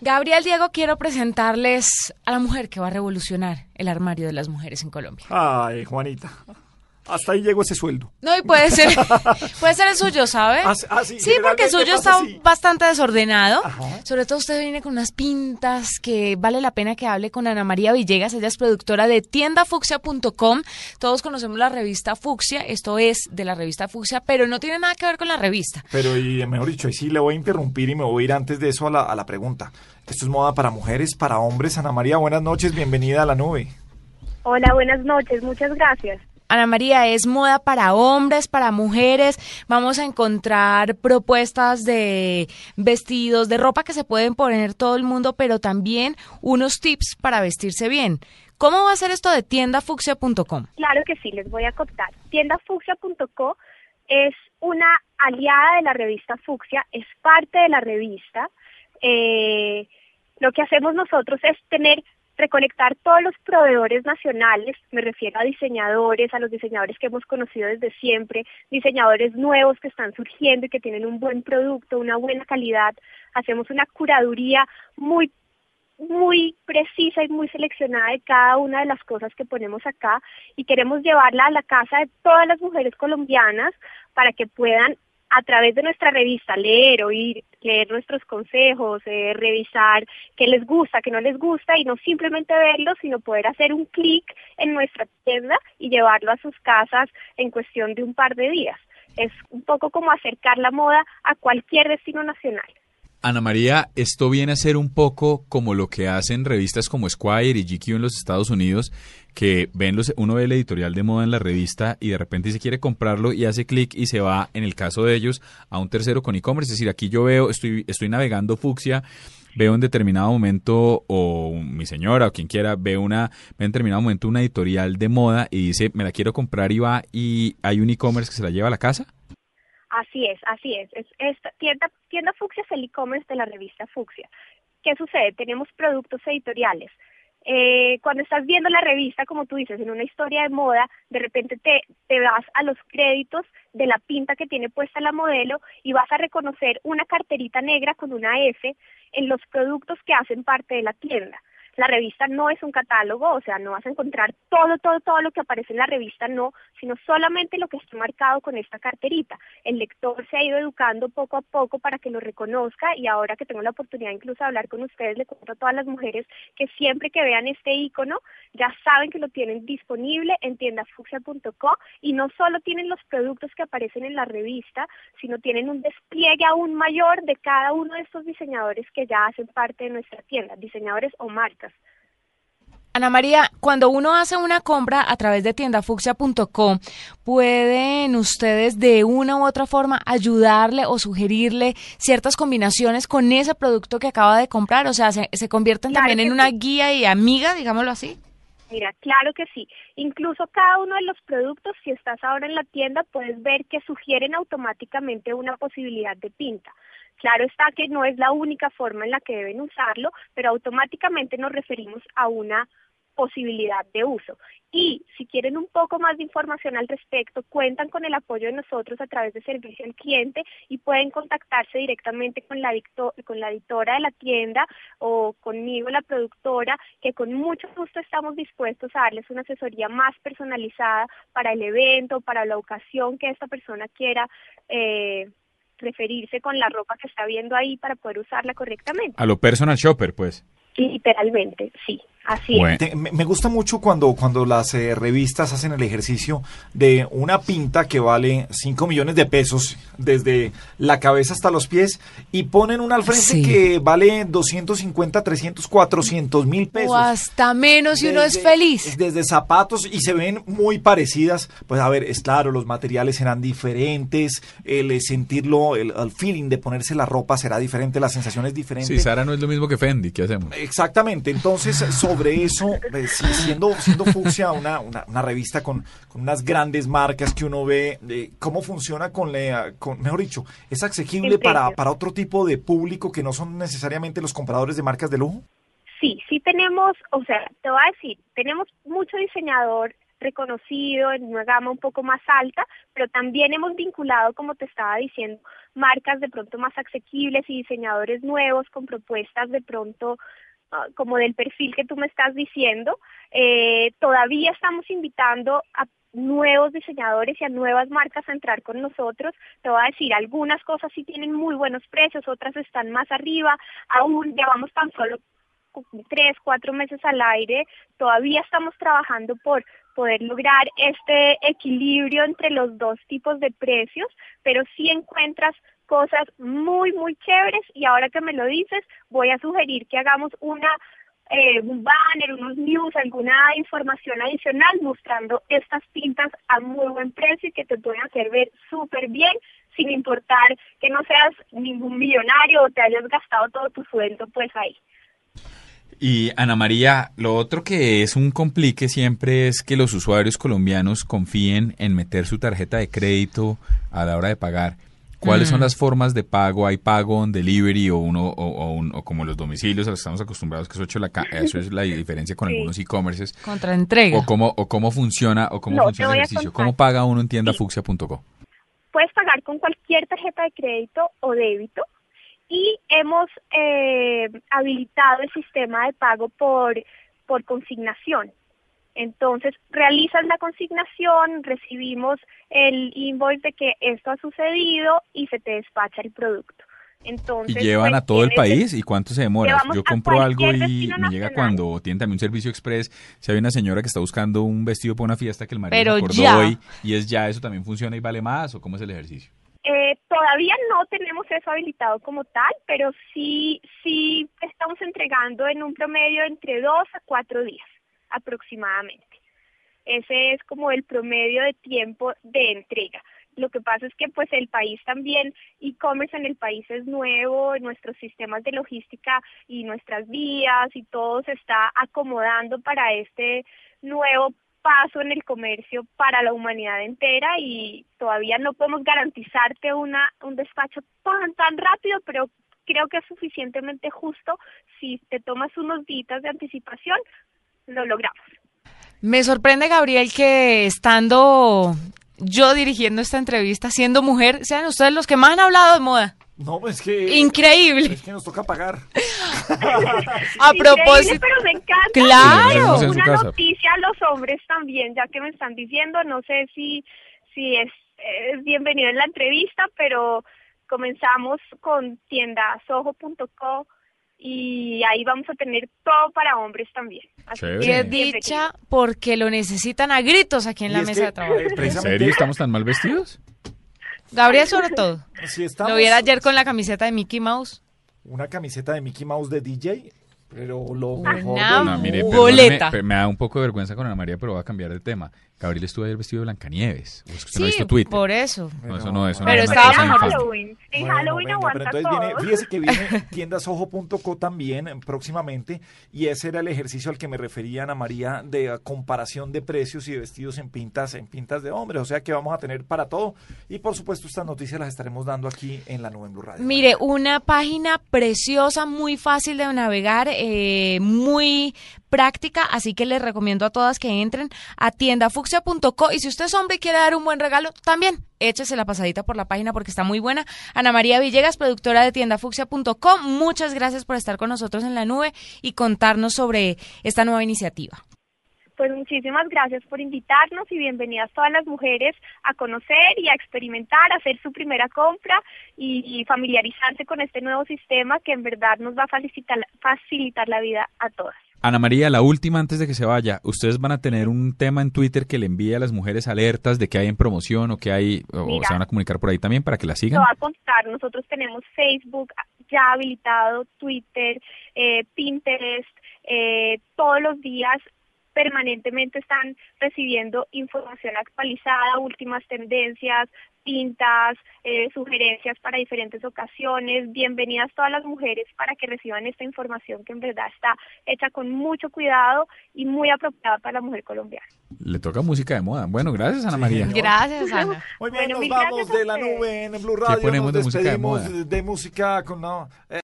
Gabriel Diego, quiero presentarles a la mujer que va a revolucionar el armario de las mujeres en Colombia. Ay, Juanita. Hasta ahí llegó ese sueldo. No, y puede ser, puede ser el suyo, ¿sabe? Ah, ah, sí, sí, porque el suyo está así. bastante desordenado. Ajá. Sobre todo usted viene con unas pintas que vale la pena que hable con Ana María Villegas. Ella es productora de tiendafucsia.com. Todos conocemos la revista Fucsia. Esto es de la revista Fucsia, pero no tiene nada que ver con la revista. Pero, y mejor dicho, ahí sí le voy a interrumpir y me voy a ir antes de eso a la, a la pregunta. ¿Esto es moda para mujeres, para hombres? Ana María, buenas noches, bienvenida a la nube. Hola, buenas noches, muchas gracias. Ana María, es moda para hombres, para mujeres. Vamos a encontrar propuestas de vestidos, de ropa que se pueden poner todo el mundo, pero también unos tips para vestirse bien. ¿Cómo va a ser esto de tiendafucsia.com? Claro que sí, les voy a contar. Tiendafucsia.co es una aliada de la revista Fucsia, es parte de la revista. Eh, lo que hacemos nosotros es tener recolectar todos los proveedores nacionales, me refiero a diseñadores, a los diseñadores que hemos conocido desde siempre, diseñadores nuevos que están surgiendo y que tienen un buen producto, una buena calidad. Hacemos una curaduría muy muy precisa y muy seleccionada de cada una de las cosas que ponemos acá y queremos llevarla a la casa de todas las mujeres colombianas para que puedan a través de nuestra revista leer, oír, leer nuestros consejos, eh, revisar qué les gusta, qué no les gusta y no simplemente verlo, sino poder hacer un clic en nuestra tienda y llevarlo a sus casas en cuestión de un par de días. Es un poco como acercar la moda a cualquier destino nacional. Ana María, esto viene a ser un poco como lo que hacen revistas como Squire y GQ en los Estados Unidos, que ven los, uno ve el editorial de moda en la revista y de repente se quiere comprarlo y hace clic y se va, en el caso de ellos, a un tercero con e-commerce. Es decir, aquí yo veo, estoy, estoy navegando Fucsia, veo en determinado momento, o mi señora o quien quiera, ve una, ve en determinado momento una editorial de moda y dice, me la quiero comprar y va, y hay un e-commerce que se la lleva a la casa. Así es, así es. es esta tienda, tienda Fucsia es el e-commerce de la revista Fucsia. ¿Qué sucede? Tenemos productos editoriales. Eh, cuando estás viendo la revista, como tú dices, en una historia de moda, de repente te, te vas a los créditos de la pinta que tiene puesta la modelo y vas a reconocer una carterita negra con una F en los productos que hacen parte de la tienda. La revista no es un catálogo, o sea, no vas a encontrar todo, todo, todo lo que aparece en la revista, no, sino solamente lo que está marcado con esta carterita. El lector se ha ido educando poco a poco para que lo reconozca y ahora que tengo la oportunidad incluso de hablar con ustedes, le cuento a todas las mujeres que siempre que vean este icono ya saben que lo tienen disponible en tiendafucsia.co y no solo tienen los productos que aparecen en la revista, sino tienen un despliegue aún mayor de cada uno de estos diseñadores que ya hacen parte de nuestra tienda, diseñadores o marcas. Ana María, cuando uno hace una compra a través de tiendafucsia.com, ¿pueden ustedes de una u otra forma ayudarle o sugerirle ciertas combinaciones con ese producto que acaba de comprar? O sea, ¿se, se convierten Claro también en una guía y amiga, digámoslo así? Mira, claro que sí. Incluso cada uno de los productos, si estás ahora en la tienda, puedes ver que sugieren automáticamente una posibilidad de pinta. Claro está que no es la única forma en la que deben usarlo, pero automáticamente nos referimos a una posibilidad de uso. Y si quieren un poco más de información al respecto, cuentan con el apoyo de nosotros a través de servicio al cliente y pueden contactarse directamente con la, con la editora de la tienda o conmigo, la productora, que con mucho gusto estamos dispuestos a darles una asesoría más personalizada para el evento, para la ocasión que esta persona quiera. Eh, referirse con la ropa que está viendo ahí para poder usarla correctamente. A lo personal shopper, pues. Literalmente, sí, así Bueno. es. Te- me gusta mucho cuando, cuando las eh, revistas hacen el ejercicio de una pinta que vale 5 millones de pesos desde la cabeza hasta los pies y ponen una al frente Sí. que vale 250, 300, 400 mil pesos. O hasta menos y uno es feliz. Desde zapatos y se ven muy parecidas. Pues a ver, es claro, los materiales serán diferentes, el eh, sentirlo, el, el feeling de ponerse la ropa será diferente, la sensación es diferente. Sí, Sara no es lo mismo que Fendi, ¿qué hacemos? Exactamente, entonces sobre eso, eh, sí, siendo, siendo Fucsia una, una, una revista con, con unas grandes marcas que uno ve, eh, cómo funciona con, la, con, mejor dicho, es En para, para otro tipo de público que no son necesariamente los compradores de marcas de lujo. Sí, sí tenemos, o sea, te voy a decir, tenemos mucho diseñador reconocido en una gama un poco más alta, pero también hemos vinculado, como te estaba diciendo, marcas de pronto más asequibles y diseñadores nuevos con propuestas de pronto ah, como del perfil que tú me estás diciendo. Eh, todavía estamos invitando a nuevos diseñadores y a nuevas marcas a entrar con nosotros. Te voy a decir, algunas cosas sí tienen muy buenos precios, otras están más arriba, aún llevamos tan solo tres, cuatro meses al aire, todavía estamos trabajando por poder lograr este equilibrio entre los dos tipos de precios, pero sí encuentras cosas muy, muy chéveres y ahora que me lo dices, voy a sugerir que hagamos una eh, un banner, unos news, alguna información adicional mostrando estas tintas a muy buen precio y que te pueden hacer ver súper bien sin importar que no seas ningún millonario o te hayas gastado todo tu sueldo pues ahí. Y Ana María, lo otro que es un complique siempre es que los usuarios colombianos confíen en meter su tarjeta de crédito a la hora de pagar. ¿Cuáles son mm. las formas de pago? ¿Hay pago on delivery o uno o, o, como los domicilios a los que estamos acostumbrados? Que eso, hecho la, eso es la diferencia con algunos e-commerces. Contra entrega. O cómo, o cómo funciona o cómo funciona el ejercicio. ¿Cómo paga uno en tiendafucsia.co? Puedes pagar con cualquier tarjeta de crédito o débito y hemos eh, habilitado el sistema de pago por, por consignación. Entonces, realizan la consignación, recibimos el invoice de que esto ha sucedido y se te despacha el producto. Entonces, ¿Y llevan pues, a todo el país? ¿Y cuánto se demora? Yo compro algo y me llega cuando tiene también un servicio express. Si hay una señora que está buscando un vestido para una fiesta que el marido Pero acordó hoy y es ya, ¿eso también funciona y vale más? ¿O cómo es el ejercicio? Eh, todavía no tenemos eso habilitado como tal, pero sí, sí estamos entregando en un promedio entre dos a cuatro días aproximadamente. Ese es como el promedio de tiempo de entrega. Lo que pasa es que pues el país también, e-commerce en el país es nuevo, nuestros sistemas de logística y nuestras vías y todo se está acomodando para este nuevo paso en el comercio para la humanidad entera y todavía no podemos garantizarte una un despacho tan tan rápido, pero creo que es suficientemente justo si te tomas unos días de anticipación, lo logramos. Me sorprende, Gabriel, que estando yo dirigiendo esta entrevista, siendo mujer, sean ustedes los que más han hablado de moda. No, es que. Increíble. Es que nos toca pagar. a propósito. pero me encanta. Claro. Una noticia a los hombres también, ya que me están diciendo, no sé si, si es, es bienvenido en la entrevista, pero comenzamos con tiendasojo.co y ahí vamos a tener todo para hombres también. Así que dicha porque lo necesitan a gritos aquí en la mesa de trabajo. Eh, ¿En serio estamos tan mal vestidos? Gabriel sobre todo. Si Lo viera ayer con la camiseta de Mickey Mouse. Una camiseta de Mickey Mouse de DJ, pero lo mejor... Una boleta. Me, da un poco de vergüenza con Ana María, pero voy a cambiar de tema. Gabriel estuvo ayer vestido de Blancanieves. sí, por eso. No, eso no, eso pero no, estaba en Halloween. En Halloween aguanta pero entonces Viene, fíjese que viene tiendasojo.co también próximamente y ese era el ejercicio al que me refería Ana María de comparación de precios y de vestidos en pintas en pintas de hombres. O sea que vamos a tener para todo y por supuesto estas noticias las estaremos dando aquí en la nube en Blue Radio. Mire, una página preciosa, muy fácil de navegar, eh, muy práctica, así que les recomiendo a todas que entren a tiendafuxia.co y si usted es hombre y quiere dar un buen regalo, también échese la pasadita por la página porque está muy buena. Ana María Villegas, productora de tiendafuxia.com, muchas gracias por estar con nosotros en la nube y contarnos sobre esta nueva iniciativa. Pues muchísimas gracias por invitarnos y bienvenidas todas las mujeres a conocer y a experimentar, a hacer su primera compra y, familiarizarse con este nuevo sistema que en verdad nos va a facilitar, facilitar la vida a todas. Ana María, la última antes de que se vaya. Ustedes van a tener un tema en Twitter que le envíe a las mujeres alertas de que hay en promoción o que hay, o se van a comunicar por ahí también para que la sigan. Lo va a contar. Nosotros tenemos Facebook ya habilitado, Twitter, eh, Pinterest, eh, todos los días permanentemente están recibiendo información actualizada, últimas tendencias, pintas, eh, sugerencias para diferentes ocasiones. Bienvenidas todas las mujeres para que reciban esta información que en verdad está hecha con mucho cuidado y muy apropiada para la mujer colombiana. Le toca música de moda. Bueno, gracias Ana María. Gracias Ana. Muy bien, nos vamos de la nube en Blue Radio. ponemos de música de moda? De música con... No, eh,